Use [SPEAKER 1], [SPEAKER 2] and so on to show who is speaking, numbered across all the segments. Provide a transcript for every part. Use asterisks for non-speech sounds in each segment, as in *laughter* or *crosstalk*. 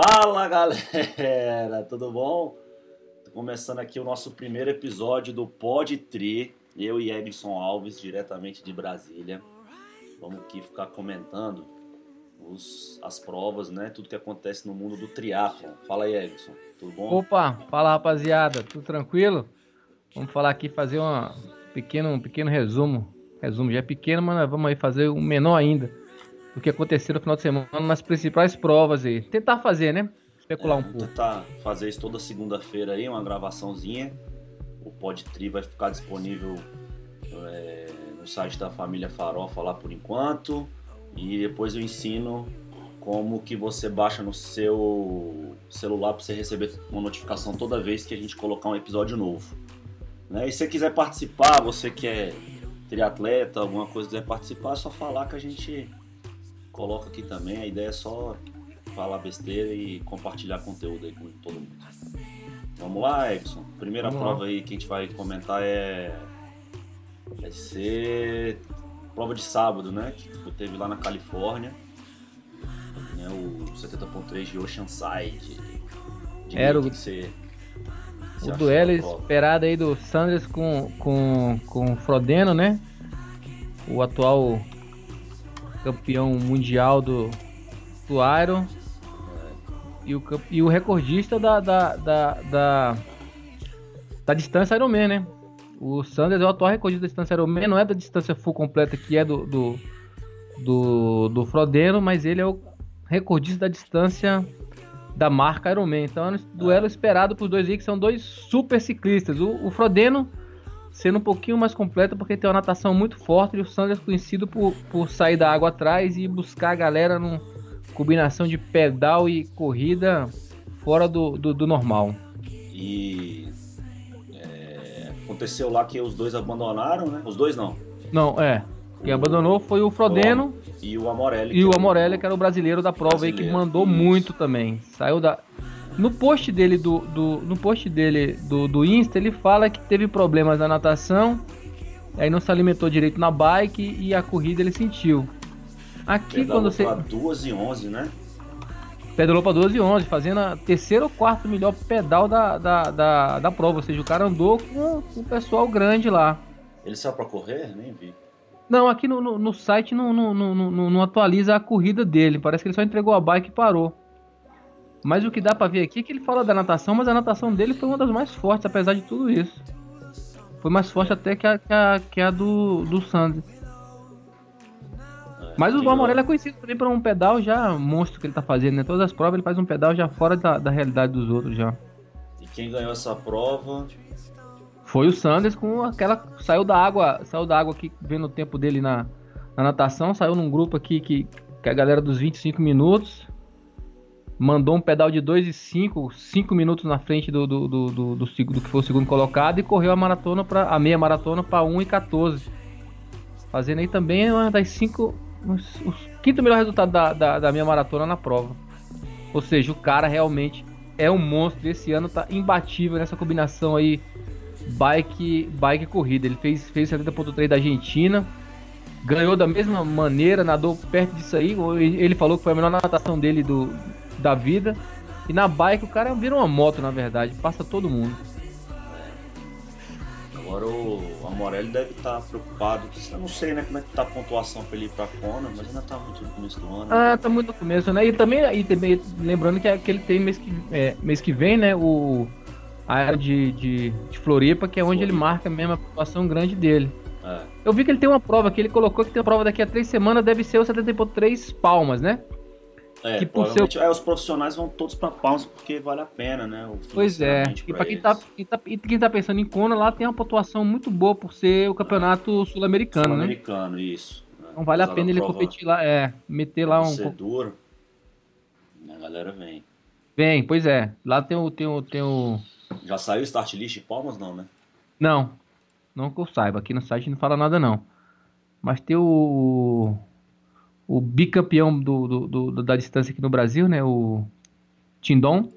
[SPEAKER 1] Fala galera, *laughs* tudo bom? Tô começando aqui o nosso primeiro episódio do Pod Tri, eu e Edson Alves, diretamente de Brasília. Vamos aqui ficar comentando os, as provas, né? Tudo que acontece no mundo do triatlon. Fala aí, Edson, tudo bom?
[SPEAKER 2] Opa, fala rapaziada, tudo tranquilo? Vamos falar aqui, fazer uma pequeno, um pequeno resumo. Resumo já é pequeno, mas vamos aí fazer um menor ainda do que aconteceu no final de semana nas principais provas aí. Tentar fazer, né? Especular
[SPEAKER 1] É,
[SPEAKER 2] um pouco.
[SPEAKER 1] Tentar fazer isso toda segunda-feira aí, uma gravaçãozinha. O Pod Tri vai ficar disponível é, no site da família Farofa lá por enquanto. E depois eu ensino como que você baixa no seu celular para você receber uma notificação toda vez que a gente colocar um episódio novo. Né? E se você quiser participar, você que é triatleta, alguma coisa quiser participar, é só falar que a gente coloca aqui também. A ideia é só falar besteira e compartilhar conteúdo aí com todo mundo. Vamos lá, Edson. Primeira
[SPEAKER 2] Vamos
[SPEAKER 1] prova aí que a gente vai comentar é. Vai ser prova de sábado, né? Que teve lá na Califórnia. Né? O 70.3 de Oceanside. Diga
[SPEAKER 2] Era o-
[SPEAKER 1] que você,
[SPEAKER 2] O duelo esperado aí do Sanders com, com, com o Frodeno, né? O atual campeão mundial do, do Iron. E o, e o recordista da, da, da, da, da distância Ironman, né? O Sanders é o atual recordista da distância Ironman, não é da distância full completa que é do, do, do, do Frodeno, mas ele é o recordista da distância da marca Ironman. Então é um duelo esperado por dois aí que são dois super ciclistas. O, o Frodeno sendo um pouquinho mais completo porque tem uma natação muito forte e o Sanders conhecido por, por sair da água atrás e buscar a galera numa combinação de pedal e corrida fora do, do, do normal.
[SPEAKER 1] E é, aconteceu lá que os dois abandonaram, né? Os dois não.
[SPEAKER 2] Não, é. Quem abandonou foi o Frodeno
[SPEAKER 1] E o Amorelli.
[SPEAKER 2] e o
[SPEAKER 1] é
[SPEAKER 2] Amorelli, que era o brasileiro da prova aí, que
[SPEAKER 1] Brasileiro,
[SPEAKER 2] mandou
[SPEAKER 1] isso.
[SPEAKER 2] muito também. Saiu da. No post dele do, do no post dele do, do Insta, ele fala que teve problemas na natação, aí não se alimentou direito na bike e a corrida ele sentiu. Aqui
[SPEAKER 1] pedalou
[SPEAKER 2] quando você
[SPEAKER 1] pra 2 e 11, né?
[SPEAKER 2] pedalou para 12 e 11, fazendo a terceiro ou quarto melhor pedal da, da, da, da prova, ou seja, o cara andou com, com o pessoal grande lá.
[SPEAKER 1] Ele saiu pra correr? Nem vi.
[SPEAKER 2] Não, aqui no, no, no site não, não, não, não, não atualiza a corrida dele. Parece que ele só entregou a bike e parou. Mas o que dá pra ver aqui é que ele fala da natação, mas a natação dele foi uma das mais fortes, apesar de tudo isso. Foi mais forte até que a, que a, que a do, do Sanders.
[SPEAKER 1] É,
[SPEAKER 2] Mas o Valmorelli é conhecido também por um pedal já monstro que ele tá fazendo, né? Todas as provas ele faz um pedal já fora da, da realidade dos outros já.
[SPEAKER 1] E quem ganhou essa prova?
[SPEAKER 2] Foi o Sanders com aquela. Saiu da água. Saiu da água aqui, vendo o tempo dele na, na natação. Saiu num grupo aqui que, que a galera dos 25 minutos. Mandou um pedal de 2 e 5, 5 minutos na frente do, do, do, do, do, do que foi o segundo colocado. E correu a maratona para a meia maratona para 1 e 14. Fazendo aí também uma das 5. O quinto melhor resultado da, da, da meia maratona na prova. Ou seja, o cara realmente é um monstro. Esse ano tá imbatível nessa combinação aí bike bike e corrida. Ele fez fez 70.3 da Argentina, ganhou da mesma maneira, nadou perto disso aí. Ele falou que foi a melhor natação dele do, da vida. E na bike o cara vira uma moto, na verdade, passa todo mundo.
[SPEAKER 1] Agora o Amorelli deve estar preocupado. Eu não sei né, como é que tá a pontuação pra ele ir pra Kona, mas ainda tá muito no começo do ano.
[SPEAKER 2] Ah, tá muito no começo, né? E também, e também lembrando que, que ele tem mês que, é, mês que vem, né? O, a área de, de, de Floripa, que é onde ele
[SPEAKER 1] Floripa.
[SPEAKER 2] marca mesmo a pontuação grande dele.
[SPEAKER 1] É,
[SPEAKER 2] Eu vi que ele tem uma prova que ele colocou que tem uma prova daqui a três semanas, deve ser o 70.3 palmas, né?
[SPEAKER 1] É,
[SPEAKER 2] Que por
[SPEAKER 1] provavelmente é, os profissionais vão todos pra Palmas porque vale a pena, né?
[SPEAKER 2] Pois é. E pra quem tá, quem, tá, quem tá pensando em Kona, lá tem uma pontuação muito boa por ser o campeonato sul-americano, né?
[SPEAKER 1] Sul-americano, isso. né?
[SPEAKER 2] Então vale a
[SPEAKER 1] Apesar
[SPEAKER 2] pena ele competir lá, é, meter lá um
[SPEAKER 1] ser duro, a galera vem.
[SPEAKER 2] Bem, pois é. Lá tem o, tem o, tem o.
[SPEAKER 1] Já saiu o start list de Palmas, não, né?
[SPEAKER 2] Não, não que eu saiba. Aqui no site não fala nada não. Mas tem o o bicampeão do, do, do- da distância aqui no Brasil, né? O Tindon.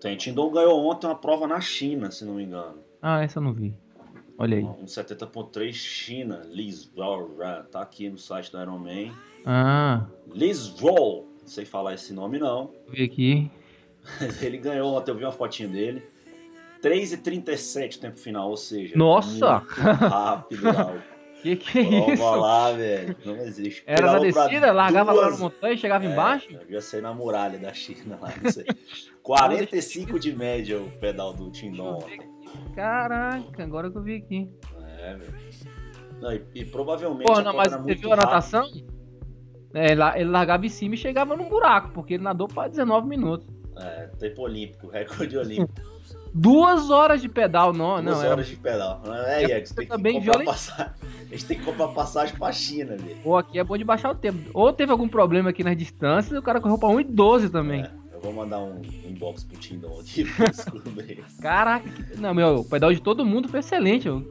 [SPEAKER 1] Tem. Tindon ganhou ontem uma prova na China, se não me engano.
[SPEAKER 2] Ah, essa eu não vi. Olha aí.
[SPEAKER 1] Um 70.3 China, Liz Roll, tá aqui no site do Ironman.
[SPEAKER 2] Ah,
[SPEAKER 1] Liz Roll, Não sei falar esse nome não.
[SPEAKER 2] Vou ver aqui. *laughs*
[SPEAKER 1] Ele ganhou ontem, eu vi uma fotinha dele. 3h37 tempo final, ou seja.
[SPEAKER 2] Nossa!
[SPEAKER 1] Rápido. *laughs*
[SPEAKER 2] Que que é
[SPEAKER 1] Prova
[SPEAKER 2] isso?
[SPEAKER 1] lá, velho. Não existe.
[SPEAKER 2] Era na descida, largava lá
[SPEAKER 1] duas-
[SPEAKER 2] na montanha e chegava embaixo?
[SPEAKER 1] É, devia ser na muralha da China lá, não sei. *laughs* 45 de média o pedal do Tindon.
[SPEAKER 2] Caraca, agora que eu vi aqui.
[SPEAKER 1] É, velho. Não, e, e provavelmente
[SPEAKER 2] Pô, não, mas
[SPEAKER 1] era
[SPEAKER 2] você viu a natação? É, lá- ele largava em cima e chegava num buraco, porque ele nadou para 19 minutos.
[SPEAKER 1] É, tempo olímpico, recorde olímpico.
[SPEAKER 2] Duas horas de pedal, não,
[SPEAKER 1] Duas
[SPEAKER 2] não. Era...
[SPEAKER 1] horas de pedal. É,
[SPEAKER 2] É,
[SPEAKER 1] Iax, tem que
[SPEAKER 2] também
[SPEAKER 1] comprar
[SPEAKER 2] violent-
[SPEAKER 1] passagem. A gente tem que comprar passagem pra China, velho.
[SPEAKER 2] Pô, aqui é bom de baixar o tempo. Ou teve algum problema aqui nas distâncias, o cara correu pra 1,12 também.
[SPEAKER 1] É, eu vou mandar um inbox pro Tindon aqui *laughs* pra descobrir.
[SPEAKER 2] Caraca, não, meu, o pedal de todo mundo foi excelente. eu-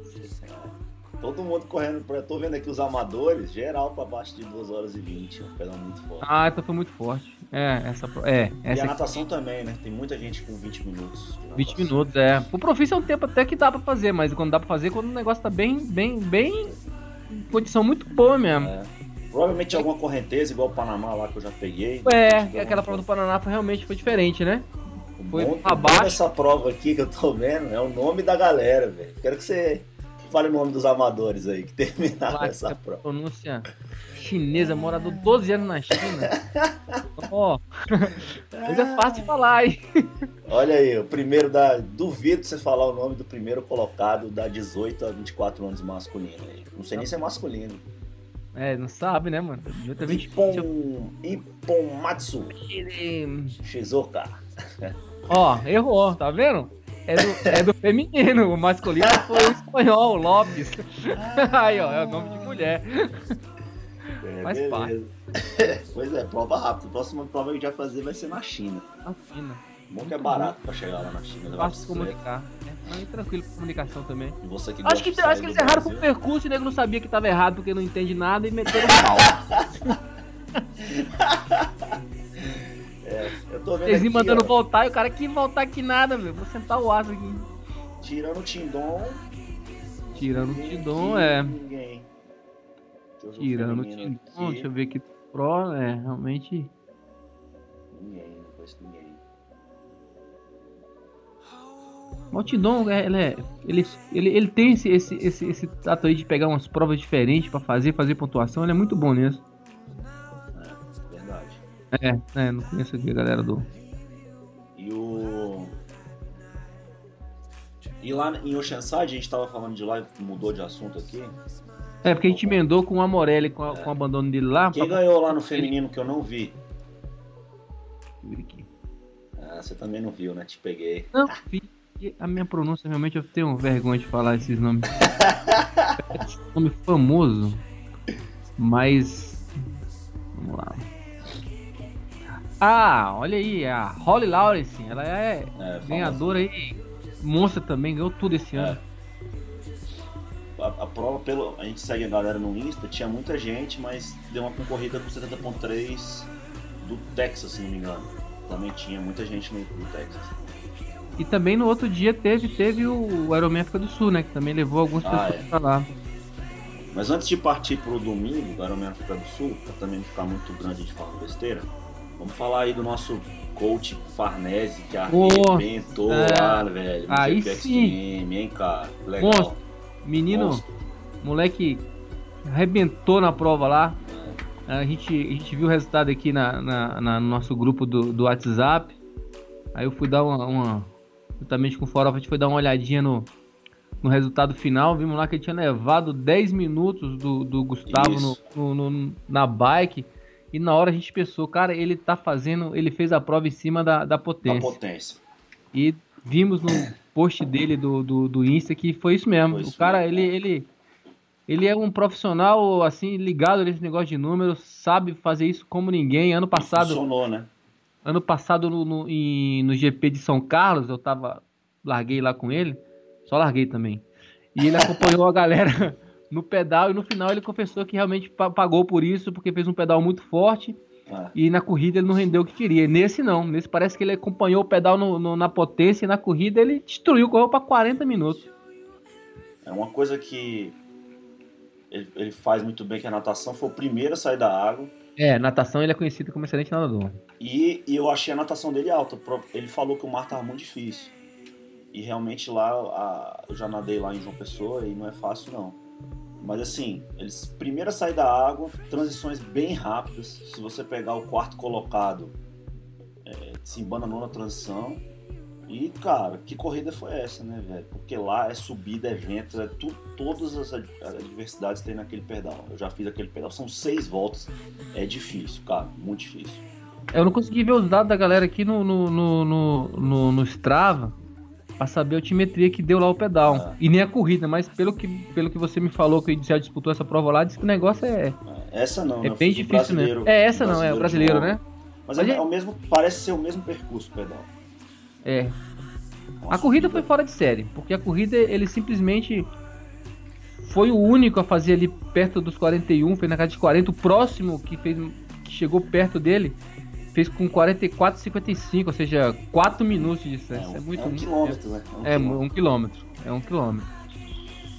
[SPEAKER 1] Todo mundo correndo. Pra... Tô vendo aqui os amadores, geral pra baixo de 2 horas e 20. Um pedal muito forte.
[SPEAKER 2] Ah, então foi muito forte. É, essa. É,
[SPEAKER 1] e a
[SPEAKER 2] essa.
[SPEAKER 1] natação também, né? Tem muita gente com 20 minutos. de
[SPEAKER 2] 20
[SPEAKER 1] natação.
[SPEAKER 2] minutos, é. O profício é um tempo até que dá pra fazer, mas quando dá pra fazer, quando o negócio tá bem, bem, bem. Condição muito boa mesmo.
[SPEAKER 1] É. Provavelmente alguma correnteza, igual o Panamá lá que eu já peguei.
[SPEAKER 2] É, aquela prova do Paraná foi, realmente foi diferente, né? Foi
[SPEAKER 1] bom,
[SPEAKER 2] pra
[SPEAKER 1] o bom
[SPEAKER 2] baixo.
[SPEAKER 1] dessa prova aqui que eu tô vendo é o nome da galera, velho. Quero que você fale o nome dos amadores aí que *laughs* terminaram
[SPEAKER 2] Lá,
[SPEAKER 1] essa prova.
[SPEAKER 2] Pronúncia chinesa, morador 12 anos na China. *laughs* Ó, coisa fácil de falar, hein?
[SPEAKER 1] Olha aí, o primeiro da. Duvido você falar o nome do primeiro colocado da 18 a 24 anos masculino aí. Não sei nem se é masculino.
[SPEAKER 2] É, não sabe, né, mano? Devia ter 20
[SPEAKER 1] Ippon, Ippomatsu
[SPEAKER 2] Ele-
[SPEAKER 1] Shizuka.
[SPEAKER 2] Ó, errou, tá vendo? É do, é do feminino, o masculino foi o espanhol, o Lopes. *laughs* Aí, ó, é o nome de mulher.
[SPEAKER 1] É,
[SPEAKER 2] Faz
[SPEAKER 1] beleza. *laughs* pois é, prova rápida. A próxima prova que a gente vai fazer vai ser na China.
[SPEAKER 2] Tá fina,
[SPEAKER 1] Bom que é barato pra chegar lá na China. levar
[SPEAKER 2] fácil de
[SPEAKER 1] bicicleta.
[SPEAKER 2] comunicar. né? Mas tranquilo pra comunicação também.
[SPEAKER 1] E você que
[SPEAKER 2] Acho que, acho que eles erraram com o
[SPEAKER 1] Brasil.
[SPEAKER 2] percurso e o nego não sabia que tava errado porque não entende nada e meteram pau. *laughs*
[SPEAKER 1] Eu tô vendo
[SPEAKER 2] Eles iam mandando
[SPEAKER 1] ó,
[SPEAKER 2] voltar e o cara que voltar aqui nada, meu. Vou sentar o aço aqui.
[SPEAKER 1] tirando o Tindon.
[SPEAKER 2] Tirando o
[SPEAKER 1] aqui,
[SPEAKER 2] é.
[SPEAKER 1] Ninguém.
[SPEAKER 2] Tirando o
[SPEAKER 1] aqui.
[SPEAKER 2] deixa eu ver aqui. Pro, é, realmente.
[SPEAKER 1] Ninguém, não conheço ninguém.
[SPEAKER 2] O Tidon, é, ele, é- ele, ele, ele tem esse, esse, esse, esse tato aí de pegar umas provas diferentes pra fazer, fazer pontuação. Ele é muito bom nisso.
[SPEAKER 1] É.
[SPEAKER 2] É, é, não conheço aqui a galera do.
[SPEAKER 1] E o. E lá em Oceanside, a gente tava falando de lá e mudou de assunto aqui.
[SPEAKER 2] É, porque a gente emendou com o Amorelli, com, a- com o abandono dele lá.
[SPEAKER 1] Quem
[SPEAKER 2] pra-
[SPEAKER 1] ganhou lá no feminino que eu não vi?
[SPEAKER 2] Aqui.
[SPEAKER 1] Ah, você também não viu, né? Te peguei.
[SPEAKER 2] Não, vi. A minha pronúncia, realmente, eu tenho vergonha de falar esses nomes. *laughs* Esse nome famoso. Mas. Ah, olha aí, a Holly Lawrence. Ela é
[SPEAKER 1] É,
[SPEAKER 2] ganhadora aí. Monstra também, ganhou tudo esse ano.
[SPEAKER 1] A, a prova, pelo, a gente segue a galera no Insta, tinha muita gente, mas deu uma concorrida com 70.3 do Texas, se não me engano. Também tinha muita gente no, do Texas.
[SPEAKER 2] E também no outro dia teve, teve o África do Sul, né? Que também levou algumas
[SPEAKER 1] Ah,
[SPEAKER 2] pessoas
[SPEAKER 1] é.
[SPEAKER 2] pra lá.
[SPEAKER 1] Mas antes de partir pro domingo, do África do Sul, pra também não ficar muito grande gente falando besteira, vamos falar aí do nosso coach Farnese, que
[SPEAKER 2] Ô,
[SPEAKER 1] arrebentou
[SPEAKER 2] é.
[SPEAKER 1] lá, velho. no
[SPEAKER 2] Aí
[SPEAKER 1] GP
[SPEAKER 2] sim.
[SPEAKER 1] Extreme, hein, cara? Legal.
[SPEAKER 2] Monstro. Menino,
[SPEAKER 1] Monstro.
[SPEAKER 2] moleque arrebentou na prova lá. A gente, a gente viu o resultado aqui na, na- na- no nosso grupo do, do WhatsApp. Aí eu fui dar uma. uma juntamente com o Forofa, a gente foi dar uma olhadinha no, no resultado final. Vimos lá que ele tinha levado 10 minutos do, do Gustavo no, no- no- na bike. E na hora a gente pensou, cara, ele tá fazendo. Ele fez a prova em cima da, da
[SPEAKER 1] Da
[SPEAKER 2] potência.
[SPEAKER 1] potência.
[SPEAKER 2] E vimos no post dele do, do, do Insta que foi isso mesmo.
[SPEAKER 1] Foi
[SPEAKER 2] o
[SPEAKER 1] isso
[SPEAKER 2] cara,
[SPEAKER 1] mesmo.
[SPEAKER 2] ele, ele, ele é um profissional, assim, ligado nesse negócio de números, sabe fazer isso como ninguém. Ano passado,
[SPEAKER 1] Funcionou, né?
[SPEAKER 2] ano passado no, no, em- no GP de São Carlos, eu tava. Larguei lá com ele. Só larguei também. E ele acompanhou a galera *laughs* no pedal e no final ele confessou que realmente pa- pagou por isso, porque fez um pedal muito forte.
[SPEAKER 1] É.
[SPEAKER 2] E na corrida ele não rendeu o que queria. Nesse não. Nesse parece que ele acompanhou o pedal no- no- na potência e na corrida ele destruiu, correu para 40 minutos.
[SPEAKER 1] É uma coisa que ele, ele faz muito bem que a natação foi o primeiro a sair da água.
[SPEAKER 2] É, natação ele é conhecido como excelente nadador.
[SPEAKER 1] E, e eu achei a natação dele alta. Ele falou que o mar tava muito difícil. E realmente lá, a, eu já nadei lá em João Pessoa e não é fácil não. Mas assim, eles primeiro a sair da água, transições bem rápidas. Se você pegar o quarto colocado, é, se embananou na transição. E, cara, que corrida foi essa, né, velho? Porque lá é subida, é vento, é tu, todas as adversidades tem naquele pedal. Eu já fiz aquele pedal, são seis voltas. É difícil, cara, muito difícil.
[SPEAKER 2] Eu não consegui ver os dados da galera aqui no, no, no, no, no, Strava pra saber a altimetria que deu lá o pedal. Ah. E nem a corrida, mas pelo que, pelo que você me falou que já disputou essa prova lá, disse que o negócio é.
[SPEAKER 1] é essa não,
[SPEAKER 2] é
[SPEAKER 1] né?
[SPEAKER 2] bem difícil, né? É, essa não, é o brasileiro, né?
[SPEAKER 1] Mas, mas é, é, o mesmo, parece ser o mesmo percurso o pedal.
[SPEAKER 2] É. a corrida foi fora de série, porque a corrida ele simplesmente foi o único a fazer ali perto dos 41, foi na casa de 40, o próximo que fez que chegou perto dele fez com 44,55, ou seja, 4 minutos de distância. É, um, é muito
[SPEAKER 1] é um quilômetro, né?
[SPEAKER 2] É um, é quilômetro. É um quilômetro.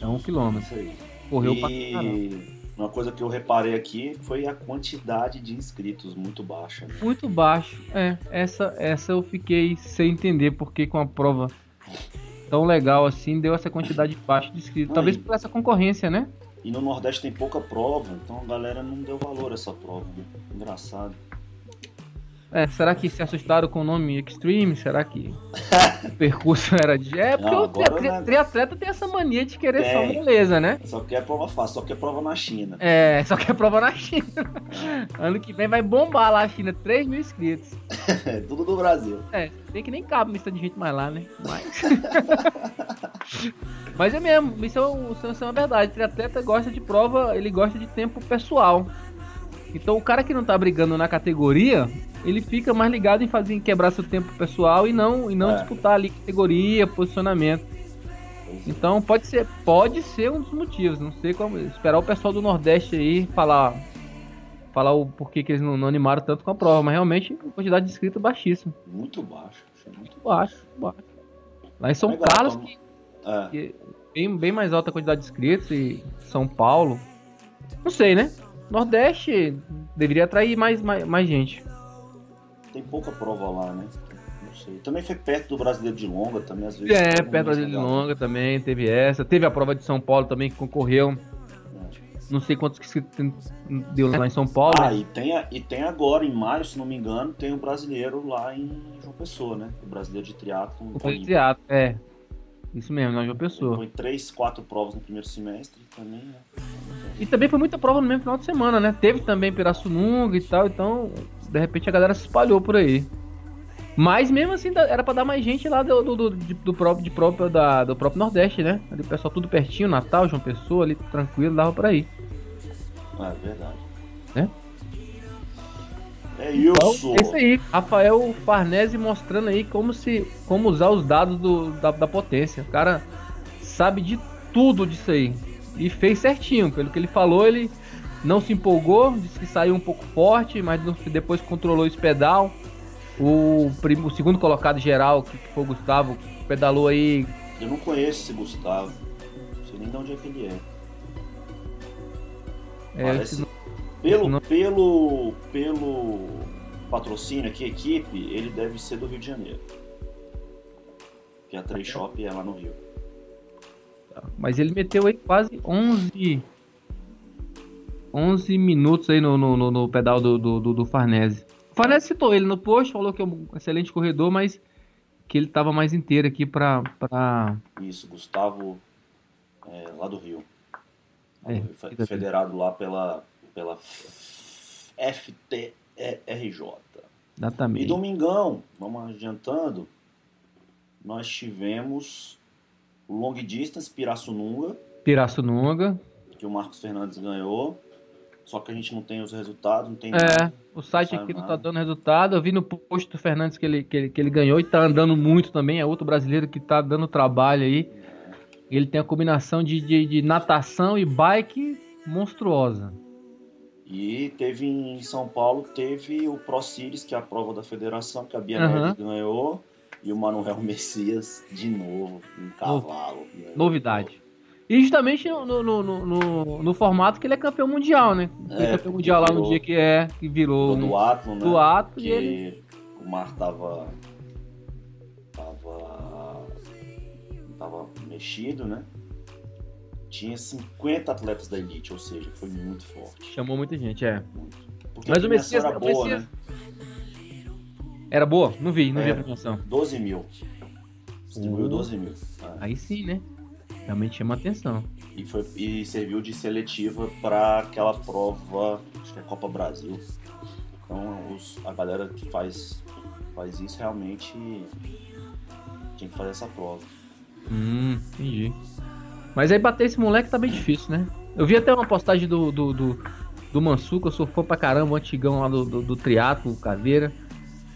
[SPEAKER 2] É um quilômetro. Isso aí.
[SPEAKER 1] Correu e... pra caramba. Uma coisa que eu reparei aqui foi a quantidade de inscritos muito baixa. Né?
[SPEAKER 2] Muito baixo, é. Essa, essa eu fiquei sem entender porque com a prova tão legal assim deu essa quantidade baixa de inscritos. Talvez por essa concorrência, né?
[SPEAKER 1] E no Nordeste tem pouca prova, então a galera não deu valor a essa prova. Né? Engraçado.
[SPEAKER 2] É, será que se assustaram com o nome Extreme? Será que o percurso *laughs* era de. É, porque não, o tri é triatleta tem essa mania de querer tem. só beleza, né?
[SPEAKER 1] Só quer prova fácil, só quer prova na China.
[SPEAKER 2] É, só quer prova na China. É. ano que vem vai bombar lá a China, 3 mil inscritos.
[SPEAKER 1] É, tudo do Brasil.
[SPEAKER 2] É, tem que nem cabe lista de gente mais lá, né? Mas. *laughs* Mas é mesmo, isso é, isso é uma verdade. O triatleta gosta de prova, ele gosta de tempo pessoal. Então o cara que não tá brigando na categoria, ele fica mais ligado em fazer em quebrar seu tempo pessoal e não e não é. disputar ali categoria, posicionamento. Então pode ser, pode ser um dos motivos. Não sei como esperar o pessoal do Nordeste aí falar falar o porquê que eles não, não animaram tanto com a prova, mas realmente a quantidade de inscritos baixíssima.
[SPEAKER 1] Muito baixo, muito
[SPEAKER 2] baixo, baixo. Lá em São Legal, Carlos, que, é. que bem, bem mais alta a quantidade de inscritos e São Paulo. Não sei, né? Nordeste deveria atrair mais, mais, mais gente.
[SPEAKER 1] Tem pouca prova lá, né? Não sei. Também foi perto do Brasileiro de Longa, também às vezes.
[SPEAKER 2] É, perto do Brasileiro de Longa também, teve essa. Teve a prova de São Paulo também que concorreu. É. Não sei quantos que deu lá em São Paulo.
[SPEAKER 1] Ah, né? e, tem a, e tem agora, em maio, se não me engano, tem o um brasileiro lá em João Pessoa, né? O brasileiro de triatlo.
[SPEAKER 2] O de triatlo, é. Isso mesmo, na João Pessoa.
[SPEAKER 1] Foi três, quatro provas no primeiro semestre também, né?
[SPEAKER 2] E também foi muita prova no mesmo final de semana, né? Teve também Pirassununga e tal, então de repente a galera se espalhou por aí. Mas mesmo assim era para dar mais gente lá do, do, do, do próprio, de próprio, da, do próprio Nordeste, né? Ali o pessoal tudo pertinho, Natal, João Pessoa, ali tranquilo, dava pra ir.
[SPEAKER 1] Ah, é verdade.
[SPEAKER 2] Né?
[SPEAKER 1] É isso. Então,
[SPEAKER 2] é isso aí. Rafael Farnese mostrando aí como se como usar os dados do, da, da potência. O cara sabe de tudo disso aí. E fez certinho. Pelo que ele falou, ele não se empolgou, disse que saiu um pouco forte, mas depois controlou esse pedal. O, o segundo colocado geral, que foi o Gustavo, pedalou aí.
[SPEAKER 1] Eu não conheço esse Gustavo. Não sei nem de onde é que ele é. é Parece... Pelo, não... pelo, pelo patrocínio aqui, equipe, ele deve ser do Rio de Janeiro. Que a Trade Shop é lá no Rio.
[SPEAKER 2] Mas ele meteu aí quase 11 11 minutos aí no, no, no pedal do, do, do, Farnese. O Farnese citou ele no post, falou que é um excelente corredor, mas que ele estava mais inteiro aqui para. Pra...
[SPEAKER 1] Isso, Gustavo, é, lá do Rio. É, federado lá pela, pela FTRJ.
[SPEAKER 2] Exatamente.
[SPEAKER 1] E domingão, vamos adiantando, nós tivemos o Long Distance Pirassununga.
[SPEAKER 2] Pirassununga.
[SPEAKER 1] Que o Marcos Fernandes ganhou. Só que a gente não tem os resultados, não tem
[SPEAKER 2] É, nada, o site aqui não tá dando resultado. Eu vi no post do Fernandes que ele, que ele, que ele ganhou e tá andando muito também. É outro brasileiro que tá dando trabalho aí. Ele tem a combinação de, de, de natação e bike monstruosa.
[SPEAKER 1] E teve em São Paulo, teve o Pro Series, que é a prova da federação, que a Bia uhum. ganhou. E o Manuel *laughs* Messias de novo, um cavalo.
[SPEAKER 2] Novidade. E justamente no, no, no, no, formato que ele é campeão mundial, né? Foi
[SPEAKER 1] É,
[SPEAKER 2] campeão mundial lá no dia que é, que virou
[SPEAKER 1] do Atlas, né?
[SPEAKER 2] do ato
[SPEAKER 1] que o mar tava tava tava mexido, né? Tinha 50 atletas da elite, ou seja, foi muito forte.
[SPEAKER 2] Chamou muita gente, é. Mas
[SPEAKER 1] a
[SPEAKER 2] o Messias-
[SPEAKER 1] era boa, né?
[SPEAKER 2] Era boa? Não vi, não vi a
[SPEAKER 1] É.
[SPEAKER 2] premiação.
[SPEAKER 1] 12 mil. Distribuiu
[SPEAKER 2] Oh.
[SPEAKER 1] 12 mil. É.
[SPEAKER 2] Aí sim, né? Realmente chama atenção.
[SPEAKER 1] E, foi, e serviu de seletiva para aquela prova, acho que é Copa Brasil. Então os- a galera que faz, faz isso realmente tinha que fazer essa prova.
[SPEAKER 2] Hum, entendi. Mas aí bater esse moleque tá bem difícil, né? Eu vi até uma postagem do, do, do, do Mansuca, eu sou fã pra caramba, o antigão lá do, do, do triatlo, Caveira.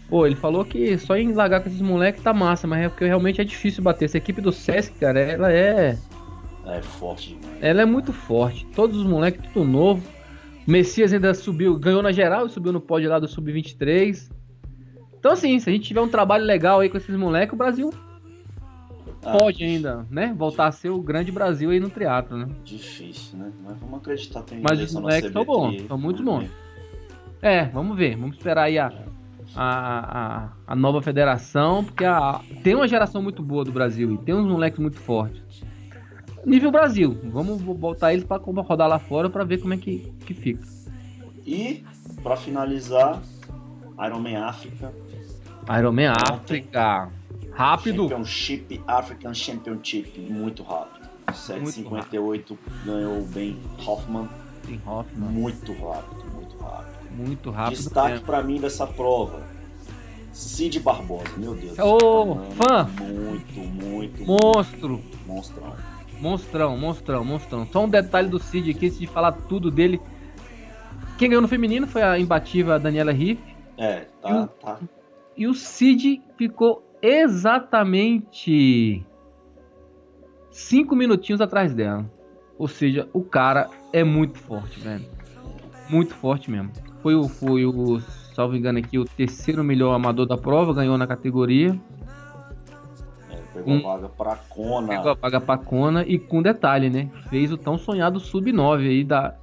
[SPEAKER 2] Pô, ele falou que só em largar com esses moleques tá massa, mas é porque realmente é difícil bater. Essa equipe do Sesc, cara, ela é.
[SPEAKER 1] É forte demais.
[SPEAKER 2] Ela é muito forte. Todos os moleques, tudo novo. O Messias ainda subiu, ganhou na geral e subiu no pódio lá do Sub-23. Então, assim, se a gente tiver um trabalho legal aí com esses moleques, o Brasil
[SPEAKER 1] Ah,
[SPEAKER 2] pode ainda, né? Voltar a ser o grande Brasil aí no triatlo, né?
[SPEAKER 1] Difícil, né? Mas vamos acreditar tem
[SPEAKER 2] Mas os moleques
[SPEAKER 1] CBT,
[SPEAKER 2] bons, são muito bons. É, vamos ver. Vamos esperar aí a, a, a, a nova federação, porque a, tem uma geração muito boa do Brasil e tem uns moleques muito fortes. Nível Brasil, vamos botar eles pra rodar lá fora pra ver como é que, que fica.
[SPEAKER 1] E, pra finalizar, Ironman África.
[SPEAKER 2] Ironman África. Rápido.
[SPEAKER 1] Championship, African Championship, muito rápido. 7,58 ganhou o Ben Hoffman,
[SPEAKER 2] Tem Hoffman.
[SPEAKER 1] muito rápido, muito rápido.
[SPEAKER 2] Muito.
[SPEAKER 1] Destaque pra mim dessa prova, Cid Barbosa, meu Deus.
[SPEAKER 2] Ô,
[SPEAKER 1] esse
[SPEAKER 2] fã.
[SPEAKER 1] Muito, muito,
[SPEAKER 2] Monstro.
[SPEAKER 1] monstrão.
[SPEAKER 2] Monstrão, monstrão, monstrão. Só um detalhe do Cid aqui, antes de falar tudo dele. Quem ganhou no feminino foi a imbatível Daniela Riff.
[SPEAKER 1] É,
[SPEAKER 2] E
[SPEAKER 1] tá,
[SPEAKER 2] o-
[SPEAKER 1] tá.
[SPEAKER 2] E o Cid ficou exatamente cinco minutinhos atrás dela. Ou seja, o cara é muito forte, velho. Muito forte mesmo. Foi o, foi o, salvo engano aqui, o terceiro melhor amador da prova, ganhou na categoria.
[SPEAKER 1] É, pegou
[SPEAKER 2] Um-
[SPEAKER 1] a vaga pra Kona.
[SPEAKER 2] Pegou a paga pra Kona e com detalhe, né? Fez o tão sonhado sub-9 aí da.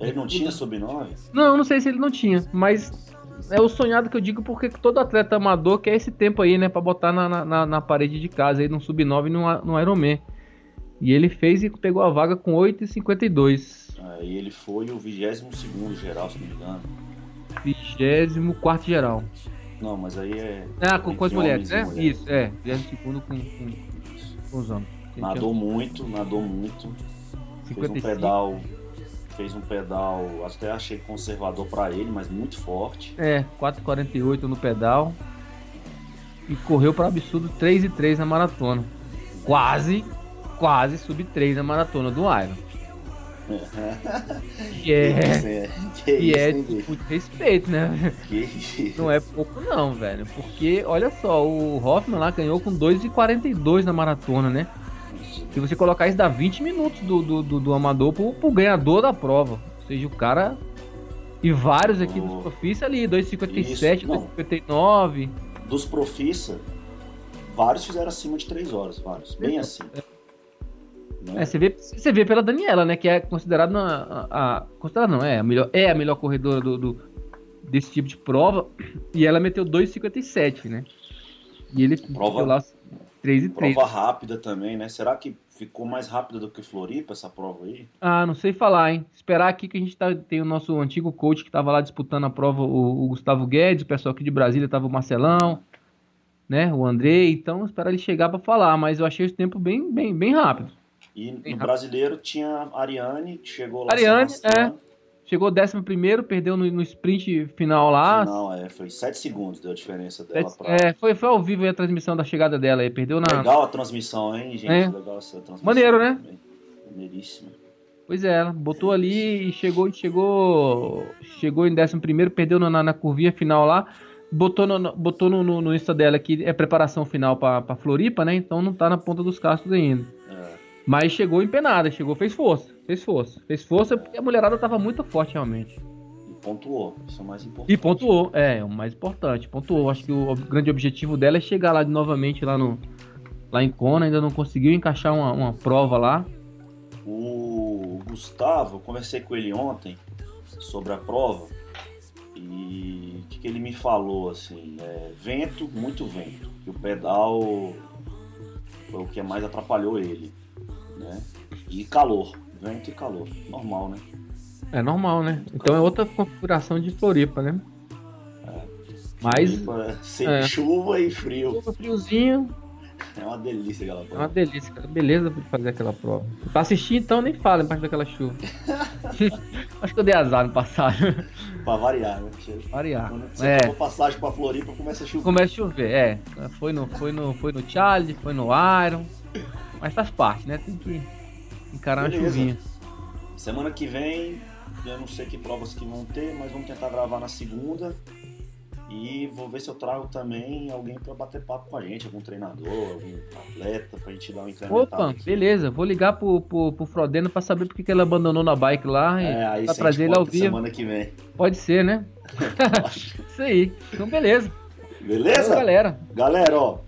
[SPEAKER 1] Ele não tinha sub-9?
[SPEAKER 2] Não, não sei se ele não tinha, mas é o sonhado que eu digo porque todo atleta amador quer esse tempo aí, né? Pra botar na, na- na, parede de casa aí, num sub-9 e no, no Ironman. E ele fez e pegou a vaga com 8,52.
[SPEAKER 1] É, e ele foi o 22 geral, se não me engano.
[SPEAKER 2] 24 geral.
[SPEAKER 1] Não, mas aí é.
[SPEAKER 2] Ah, com, com as mulheres, né?
[SPEAKER 1] mulheres.
[SPEAKER 2] Isso, é. 22 com, com, com os homens.
[SPEAKER 1] Nadou muito, nadou muito. Fez um
[SPEAKER 2] 55.
[SPEAKER 1] pedal. Fez um pedal, até achei conservador pra ele, mas muito forte.
[SPEAKER 2] É, 4,48 no pedal. E correu para absurdo 3 e 3 na maratona. Quase, quase sub 3 na maratona do Iron. *laughs* Que é,
[SPEAKER 1] que
[SPEAKER 2] que
[SPEAKER 1] isso,
[SPEAKER 2] é
[SPEAKER 1] hein,
[SPEAKER 2] de respeito, né?
[SPEAKER 1] Que isso.
[SPEAKER 2] Não é pouco não, velho. Porque, olha só, o Hoffman lá ganhou com 2,42 na maratona, né? Se você colocar isso, dá 20 minutos do, do, do, do amador pro, pro ganhador da prova. Ou seja, o cara. E vários aqui dos
[SPEAKER 1] Oh.
[SPEAKER 2] profissa ali, 2,57,
[SPEAKER 1] Isso, não.
[SPEAKER 2] 2,59.
[SPEAKER 1] Dos profissa, vários fizeram acima de 3 horas, vários. Bem acima. Né?
[SPEAKER 2] É, você vê, você vê pela Daniela, né? Que é considerada uma- a, a- considerada não, é a melhor, é a melhor corredora do, do- desse tipo de prova. E ela meteu 2,57, né? E ele
[SPEAKER 1] Prova-
[SPEAKER 2] meteu lá 3 e 3.
[SPEAKER 1] Prova rápida também, né? Será que ficou mais rápida do que Floripa essa prova aí?
[SPEAKER 2] Ah, não sei falar, hein? Esperar aqui que a gente tá, tem o nosso antigo coach que tava lá disputando a prova, o, o Gustavo Guedes, o pessoal aqui de Brasília tava o Marcelão, né? O Andrei, então esperar ele chegar pra falar, mas eu achei esse tempo bem, bem, bem rápido.
[SPEAKER 1] E
[SPEAKER 2] Bem
[SPEAKER 1] no
[SPEAKER 2] rápido.
[SPEAKER 1] brasileiro tinha a Ariane, que chegou lá
[SPEAKER 2] Ariane,
[SPEAKER 1] arrastando.
[SPEAKER 2] Chegou 11 primeiro, perdeu no, no sprint final lá.
[SPEAKER 1] Não, é, foi 7 segundos deu a diferença dela
[SPEAKER 2] Sete-
[SPEAKER 1] pra.
[SPEAKER 2] é, foi, foi ao vivo aí a transmissão da chegada dela aí, perdeu na.
[SPEAKER 1] Legal a transmissão, hein, gente?
[SPEAKER 2] É.
[SPEAKER 1] Legal essa transmissão.
[SPEAKER 2] Maneiro, né?
[SPEAKER 1] Maneiríssimo.
[SPEAKER 2] Pois é, ela botou ali e chegou, chegou, chegou em 11 primeiro, perdeu na, na curvinha final lá, botou no, botou no, no, no Insta dela que é preparação final pra Floripa, né? Então não tá na ponta dos cascos ainda.
[SPEAKER 1] É.
[SPEAKER 2] Mas chegou empenada, chegou, fez força, fez força, fez força porque a mulherada tava muito forte realmente.
[SPEAKER 1] E pontuou. Isso é o mais importante.
[SPEAKER 2] E pontuou, é, o mais importante, pontuou. Acho que o grande objetivo dela é chegar lá novamente lá no lá em Kona, ainda não conseguiu encaixar uma, uma prova lá.
[SPEAKER 1] O Gustavo, eu conversei com ele ontem sobre a prova e o que, que ele me falou assim, é, vento, muito vento, que o pedal foi o que mais atrapalhou ele, né? E calor, vento e calor, normal, né?
[SPEAKER 2] É normal, né? Então é outra configuração de Floripa, né?
[SPEAKER 1] É.
[SPEAKER 2] Mas
[SPEAKER 1] Floripa, sem
[SPEAKER 2] é.
[SPEAKER 1] chuva e frio.
[SPEAKER 2] chuva, friozinho,
[SPEAKER 1] É uma delícia aquela
[SPEAKER 2] é
[SPEAKER 1] prova.
[SPEAKER 2] uma delícia, cara. Beleza de fazer aquela prova. Pra assistir então nem fala embaixo daquela chuva. *laughs* Acho que eu dei azar no passado.
[SPEAKER 1] Pra variar, né? Porque
[SPEAKER 2] Variar.
[SPEAKER 1] Quando você
[SPEAKER 2] É.
[SPEAKER 1] passagem pra Floripa, começa a chover.
[SPEAKER 2] Começa a chover, é. Foi no, foi no, foi no Charlie, foi no Iron. Mas faz parte, né? Tem que encarar uma
[SPEAKER 1] Beleza.
[SPEAKER 2] chuvinha.
[SPEAKER 1] Semana que vem, eu não sei que provas que vão ter, mas vamos tentar gravar na segunda. E vou ver se eu trago também alguém pra bater papo com a gente, algum treinador, algum atleta, pra gente dar um incremental
[SPEAKER 2] Opa,
[SPEAKER 1] aqui.
[SPEAKER 2] beleza. Vou ligar pro, pro, pro Frodeno pra saber porque que ele abandonou na bike lá.
[SPEAKER 1] É, aí
[SPEAKER 2] pra
[SPEAKER 1] você
[SPEAKER 2] trazer ele ao vivo.
[SPEAKER 1] semana que vem.
[SPEAKER 2] Pode ser, né? *laughs* Isso aí. Então, beleza.
[SPEAKER 1] Beleza?
[SPEAKER 2] Galera.
[SPEAKER 1] Galera, ó,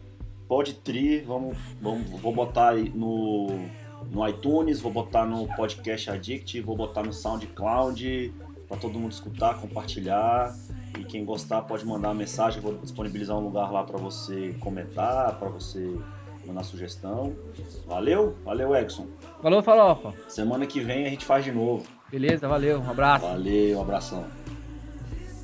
[SPEAKER 1] pode tri, vamos, vamos, vou botar aí no, no iTunes, vou botar no Podcast Addict, vou botar no SoundCloud para todo mundo escutar, compartilhar. E quem gostar pode mandar uma mensagem, vou disponibilizar um lugar lá para você comentar, para você mandar sugestão. Valeu? Valeu, Edson.
[SPEAKER 2] Falou, farofa.
[SPEAKER 1] Semana que vem a gente faz de novo.
[SPEAKER 2] Beleza, valeu. Um abraço.
[SPEAKER 1] Valeu, um abração.